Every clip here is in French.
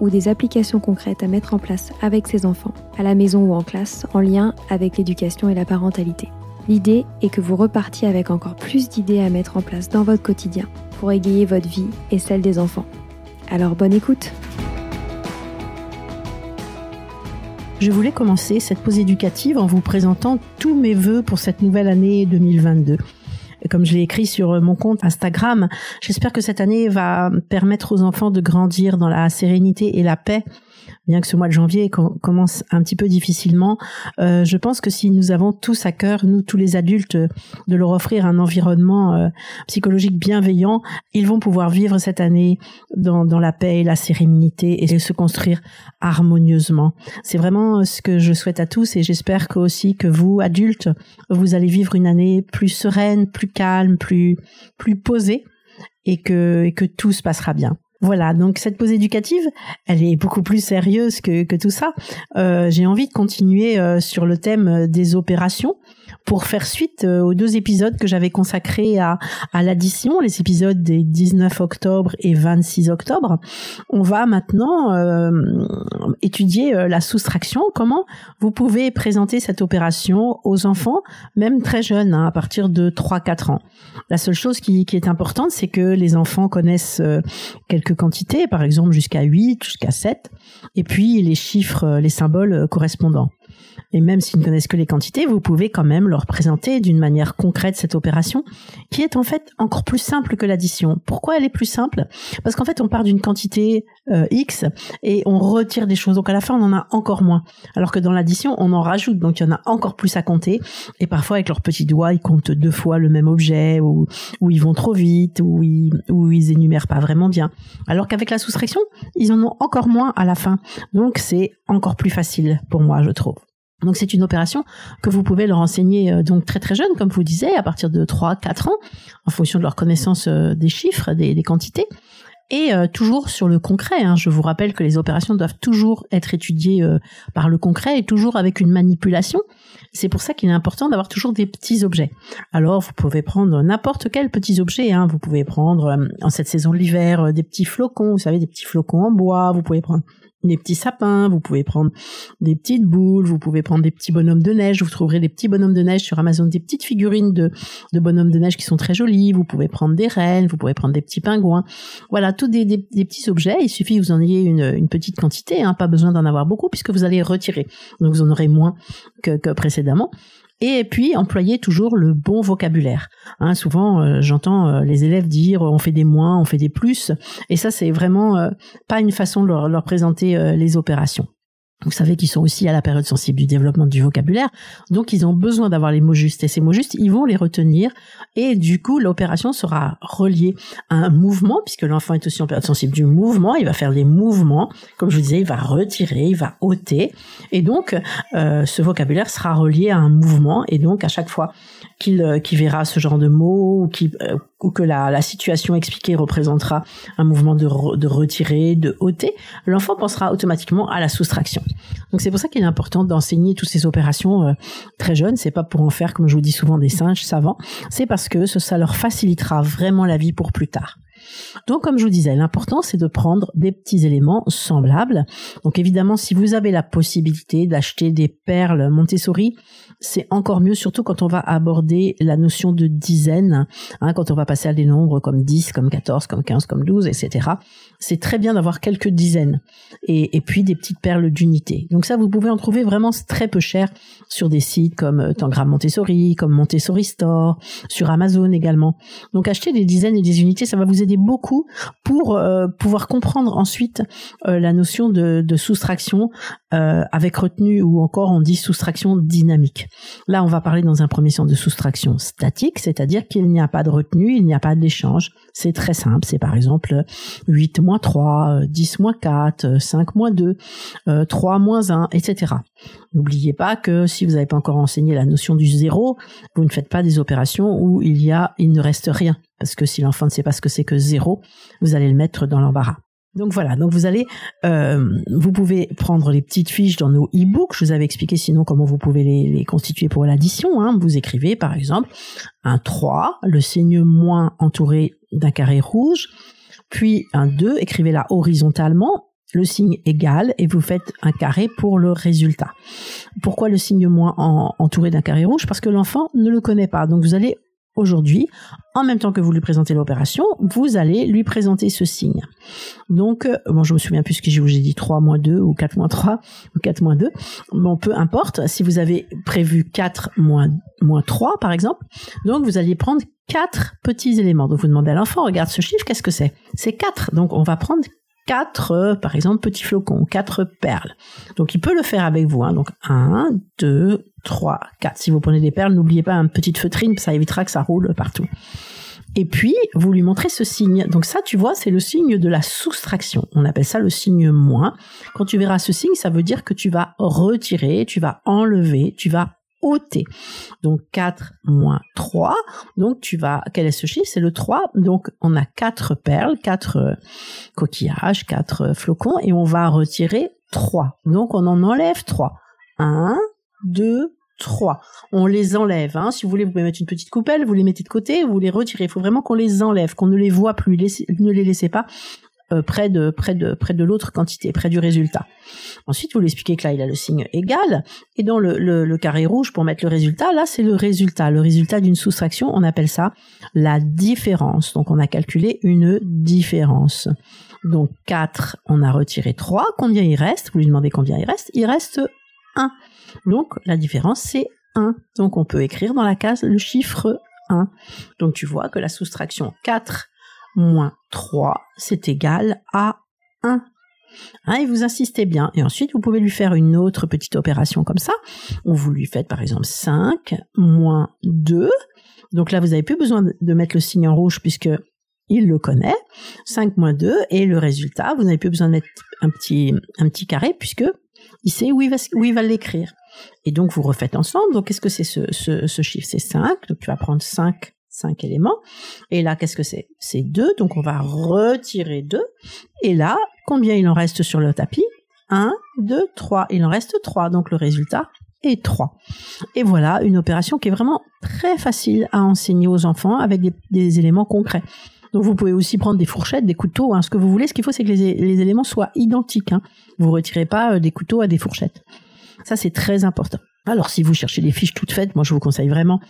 ou des applications concrètes à mettre en place avec ses enfants, à la maison ou en classe, en lien avec l'éducation et la parentalité. L'idée est que vous repartiez avec encore plus d'idées à mettre en place dans votre quotidien pour égayer votre vie et celle des enfants. Alors bonne écoute Je voulais commencer cette pause éducative en vous présentant tous mes voeux pour cette nouvelle année 2022 comme je l'ai écrit sur mon compte Instagram, j'espère que cette année va permettre aux enfants de grandir dans la sérénité et la paix bien que ce mois de janvier commence un petit peu difficilement, euh, je pense que si nous avons tous à cœur, nous tous les adultes, de leur offrir un environnement euh, psychologique bienveillant, ils vont pouvoir vivre cette année dans, dans la paix et la sérénité et se construire harmonieusement. C'est vraiment ce que je souhaite à tous et j'espère que aussi que vous, adultes, vous allez vivre une année plus sereine, plus calme, plus, plus posée et que, et que tout se passera bien. Voilà, donc cette pause éducative, elle est beaucoup plus sérieuse que, que tout ça. Euh, J'ai envie de continuer euh, sur le thème euh, des opérations pour faire suite euh, aux deux épisodes que j'avais consacrés à, à l'addition, les épisodes des 19 octobre et 26 octobre. On va maintenant euh, étudier euh, la soustraction, comment vous pouvez présenter cette opération aux enfants, même très jeunes, hein, à partir de 3-4 ans? La seule chose qui, qui est importante, c'est que les enfants connaissent quelques quantités, par exemple jusqu'à 8, jusqu'à 7, et puis les chiffres, les symboles correspondants. Et même s'ils ne connaissent que les quantités, vous pouvez quand même leur présenter d'une manière concrète cette opération, qui est en fait encore plus simple que l'addition. Pourquoi elle est plus simple? Parce qu'en fait, on part d'une quantité euh, X et on retire des choses. Donc à la fin, on en a encore moins. Alors que dans l'addition, on en rajoute. Donc il y en a encore plus à compter. Et parfois, avec leurs petits doigts, ils comptent deux fois le même objet, ou, ou ils vont trop vite, ou ils, ou ils énumèrent pas vraiment bien. Alors qu'avec la soustraction, ils en ont encore moins à la fin. Donc c'est encore plus facile pour moi, je trouve. Donc c'est une opération que vous pouvez leur enseigner euh, donc très très jeune, comme vous disiez, à partir de 3-4 ans, en fonction de leur connaissance euh, des chiffres, des, des quantités, et euh, toujours sur le concret. Hein. Je vous rappelle que les opérations doivent toujours être étudiées par le concret et toujours avec une manipulation. C'est pour ça qu'il est important d'avoir toujours des petits objets. Alors vous pouvez prendre n'importe quel petit objet. Hein. Vous pouvez prendre en cette saison de l'hiver des petits flocons, vous savez, des petits flocons en bois. Vous pouvez prendre des petits sapins, vous pouvez prendre des petites boules, vous pouvez prendre des petits bonhommes de neige, vous trouverez des petits bonhommes de neige sur Amazon, des petites figurines de, de bonhommes de neige qui sont très jolies, vous pouvez prendre des rennes, vous pouvez prendre des petits pingouins, voilà, tous des, des, petits objets, il suffit que vous en ayez une, une petite quantité, hein, pas besoin d'en avoir beaucoup puisque vous allez retirer, donc vous en aurez moins que, que précédemment, et puis employer toujours le bon vocabulaire. Hein, souvent, euh, j'entends euh, les élèves dire on fait des moins, on fait des plus, et ça c'est vraiment euh, pas une façon de leur présenter les opérations. Vous savez qu'ils sont aussi à la période sensible du développement du vocabulaire, donc ils ont besoin d'avoir les mots justes. Et ces mots justes, ils vont les retenir. Et du coup, l'opération sera reliée à un mouvement, puisque l'enfant est aussi en période sensible du mouvement. Il va faire des mouvements. Comme je vous disais, il va retirer, il va ôter. Et donc, euh, ce vocabulaire sera relié à un mouvement. Et donc, à chaque fois qu'il euh, verra ce genre de mots, ou qu'il euh, ou que la, la situation expliquée représentera un mouvement de, de retirer, de ôter, l'enfant pensera automatiquement à la soustraction. Donc c'est pour ça qu'il est important d'enseigner toutes ces opérations euh, très jeunes. C'est pas pour en faire, comme je vous dis souvent, des singes savants. C'est parce que ça leur facilitera vraiment la vie pour plus tard. Donc, comme je vous disais, l'important, c'est de prendre des petits éléments semblables. Donc, évidemment, si vous avez la possibilité d'acheter des perles Montessori, c'est encore mieux, surtout quand on va aborder la notion de dizaine, hein, quand on va passer à des nombres comme 10, comme 14, comme 15, comme 12, etc. C'est très bien d'avoir quelques dizaines. Et, et, puis des petites perles d'unité. Donc ça, vous pouvez en trouver vraiment très peu cher sur des sites comme euh, Tangram Montessori, comme Montessori Store, sur Amazon également. Donc acheter des dizaines et des unités, ça va vous aider beaucoup pour euh, pouvoir comprendre ensuite euh, la notion de, soustraction euh, avec retenue ou encore on dit soustraction dynamique. Là, on va parler dans un premier sens de soustraction statique, c'est-à-dire qu'il n'y a pas de retenue, il n'y a pas d'échange. C'est très simple, c'est par exemple 8 moins 3, 10 moins 4, 5 moins 2, 3 moins 1, etc. N'oubliez pas que si vous n'avez pas encore enseigné la notion du zéro, vous ne faites pas des opérations où il y a, il ne reste rien. Parce que si l'enfant ne sait pas ce que c'est que zéro, vous allez le mettre dans l'embarras. Donc voilà, donc vous allez, euh, vous pouvez prendre les petites fiches dans nos e-books. Je vous avais expliqué sinon comment vous pouvez les, constituer pour l'addition. Hein. Vous écrivez par exemple un 3, le signe moins entouré d'un carré rouge, puis un 2, écrivez-la horizontalement, le signe égal et vous faites un carré pour le résultat. Pourquoi le signe moins entouré d'un carré rouge? Parce que l'enfant ne le connaît pas. Donc vous allez aujourd'hui, en même temps que vous lui présentez l'opération, vous allez lui présenter ce signe. Donc, euh, bon, je me souviens plus ce que j'ai dit 3 moins 2 ou 4 moins 3 ou 4 moins 2. Bon, peu importe. Si vous avez prévu 4 moins, moins 3, par exemple, donc vous allez prendre quatre petits éléments. Donc vous demandez à l'enfant, regarde ce chiffre, qu'est-ce que c'est? C'est 4. Donc on va prendre quatre, euh, par exemple, petits flocons, quatre perles. Donc, il peut le faire avec vous. Hein. Donc, un, deux, trois, quatre. Si vous prenez des perles, n'oubliez pas une petite feutrine, ça évitera que ça roule partout. Et puis, vous lui montrez ce signe. Donc ça, tu vois, c'est le signe de la soustraction. On appelle ça le signe moins. Quand tu verras ce signe, ça veut dire que tu vas retirer, tu vas enlever, tu vas ôter. Donc 4 moins 3. Donc tu vas, quel est ce chiffre? C'est le 3. Donc on a 4 perles, 4 euh, coquillages, 4 euh, flocons et on va retirer 3. Donc on en enlève 3. 1, 2, 3. On les enlève. Hein. Si vous voulez, vous pouvez mettre une petite coupelle, vous les mettez de côté, vous les retirez. Il faut vraiment qu'on les enlève, qu'on ne les voit plus. ne les laissez pas euh, près de près de près de l'autre quantité, près du résultat. Ensuite, vous lui expliquez que là, il a le signe égal, et dans le, le, carré rouge pour mettre le résultat, là, c'est le résultat, le résultat d'une soustraction. On appelle ça la différence. Donc, on a calculé une différence. Donc 4, on a retiré 3. Combien il reste? Vous lui demandez combien il reste? Il reste 1. Donc la différence, c'est 1. Donc on peut écrire dans la case le chiffre 1. Donc tu vois que la soustraction 4 moins 3, c'est égal à 1. Hein, et vous insistez bien. Et ensuite, vous pouvez lui faire une autre petite opération comme ça, où vous lui faites par exemple 5 moins 2. Donc là, vous n'avez plus besoin de mettre le signe en rouge puisque il le connaît. 5 moins 2 et le résultat, vous n'avez plus besoin de mettre un petit, un petit carré puisque il sait où il va, va l'écrire. Et donc, vous refaites ensemble. Donc, qu'est-ce que c'est ce, ce, ce chiffre? C'est 5. Donc, tu vas prendre 5 cinq éléments. Et là, qu'est-ce que c'est? C'est 2, donc on va retirer 2. Et là, combien il en reste sur le tapis? 1, 2, 3. Il en reste 3, donc le résultat est 3. Et voilà une opération qui est vraiment très facile à enseigner aux enfants avec des, éléments concrets. Donc vous pouvez aussi prendre des fourchettes, des couteaux, hein, ce que vous voulez. Ce qu'il faut, c'est que les, éléments soient identiques. Hein. Vous retirez pas euh, des couteaux à des fourchettes. Ça, c'est très important. Alors, si vous cherchez des fiches toutes faites, moi, je vous conseille vraiment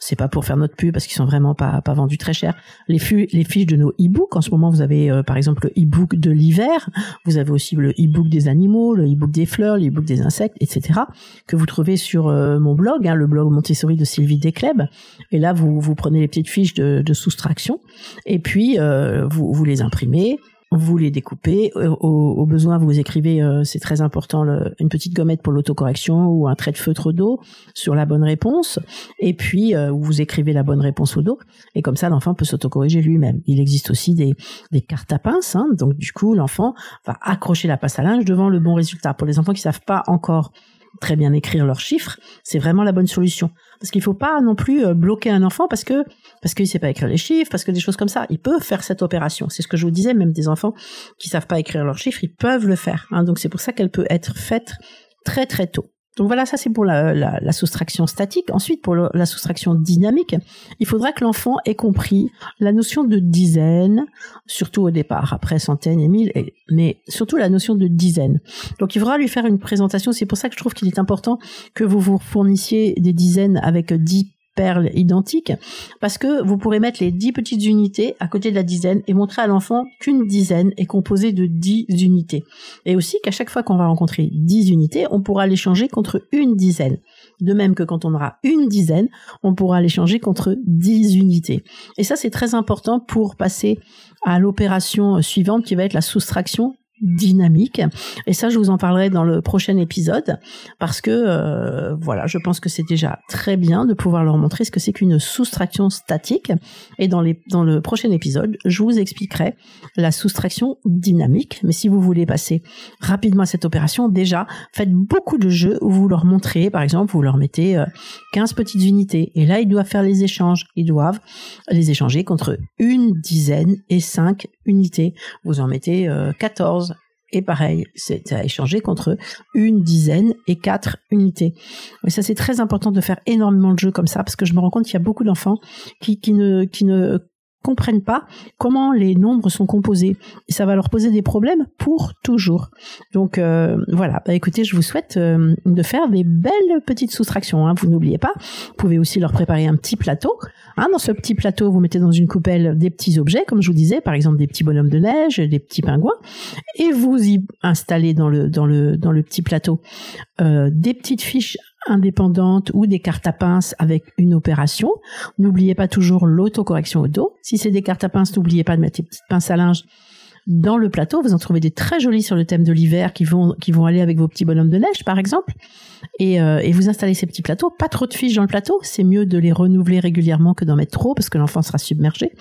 c'est pas pour faire notre pub parce qu'ils sont vraiment pas pas vendus très cher. Les, les fiches de nos e-books, en ce moment vous avez euh, par exemple le e-book de l'hiver, vous avez aussi le e-book des animaux, le e-book des fleurs, le e-book des insectes, etc. que vous trouvez sur euh, mon blog, hein, le blog Montessori de Sylvie Descleb. Et là vous vous prenez les petites fiches de, de soustraction et puis euh, vous vous les imprimez vous les découpez. Au, besoin, vous écrivez, euh, c'est très important, une petite gommette pour l'autocorrection ou un trait de feutre d'eau sur la bonne réponse. Et puis, euh, vous écrivez la bonne réponse au dos. Et comme ça, l'enfant peut s'autocorriger lui-même. Il existe aussi des, des cartes à pince. Hein. donc, du coup, l'enfant va accrocher la passe à linge devant le bon résultat. Pour les enfants qui savent pas encore très bien écrire leurs chiffres, c'est vraiment la bonne solution. Parce qu'il faut pas non plus euh, bloquer un enfant parce que parce qu'il sait pas écrire les chiffres, parce que des choses comme ça. Il peut faire cette opération. C'est ce que je vous disais, même des enfants qui savent pas écrire leurs chiffres, ils peuvent le faire. Hein. Donc c'est pour ça qu'elle peut être faite très très tôt. Donc voilà, ça c'est pour la, soustraction statique. Ensuite, pour la soustraction dynamique, il faudra que l'enfant ait compris la notion de dizaine, surtout au départ, après centaines et mille, mais surtout la notion de dizaine. Donc il faudra lui faire une présentation. C'est pour ça que je trouve qu'il est important que vous vous fournissiez des dizaines avec dix perles identiques, parce que vous pourrez mettre les dix petites unités à côté de la dizaine et montrer à l'enfant qu'une dizaine est composée de dix unités. Et aussi qu'à chaque fois qu'on va rencontrer dix unités, on pourra les changer contre une dizaine. De même que quand on aura une dizaine, on pourra les changer contre dix unités. Et ça, c'est très important pour passer à l'opération suivante qui va être la soustraction dynamique. Et ça, je vous en parlerai dans le prochain épisode parce que euh, voilà, je pense que c'est déjà très bien de pouvoir leur montrer ce que c'est qu'une soustraction statique. Et dans les dans le prochain épisode, je vous expliquerai la soustraction dynamique. Mais si vous voulez passer rapidement à cette opération, déjà faites beaucoup de jeux où vous leur montrez, par exemple, vous leur mettez 15 euh, petites unités et là ils doivent faire les échanges. Ils doivent les échanger contre une dizaine et 5 unités. Vous en mettez 14 euh, et pareil, c'est à échanger contre une dizaine et quatre unités. Et ça, c'est très important de faire énormément de jeux comme ça, parce que je me rends compte qu'il y a beaucoup d'enfants qui, ne, qui ne comprennent pas comment les nombres sont composés et ça va leur poser des problèmes pour toujours. Donc euh, voilà, bah, écoutez, je vous souhaite euh, de faire des belles petites soustractions. Hein. Vous n'oubliez pas, vous pouvez aussi leur préparer un petit plateau. Hein. Dans ce petit plateau, vous mettez dans une coupelle des petits objets, comme je vous disais, par exemple des petits bonhommes de neige, des petits pingouins, et vous y installez dans le dans le dans le petit plateau euh, des petites fiches indépendante ou des cartes à pince avec une opération. N'oubliez pas toujours l'autocorrection au dos. Si c'est des cartes à pince, n'oubliez pas de mettre des petites pinces à linge dans le plateau. Vous en trouvez des très jolis sur le thème de l'hiver qui vont, qui vont aller avec vos petits bonhommes de neige, par exemple. Et, euh, et vous installez ces petits plateaux. Pas trop de fiches dans le plateau. C'est mieux de les renouveler régulièrement que d'en mettre trop parce que l'enfant sera submergé.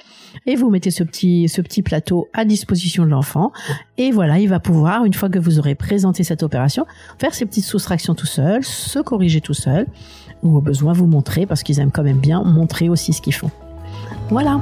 Et vous mettez ce petit, ce petit plateau à disposition de l'enfant. Et voilà, il va pouvoir, une fois que vous aurez présenté cette opération, faire ses petites soustractions tout seul, se corriger tout seul, ou au besoin vous montrer parce qu'ils aiment quand même bien montrer aussi ce qu'ils font. Voilà.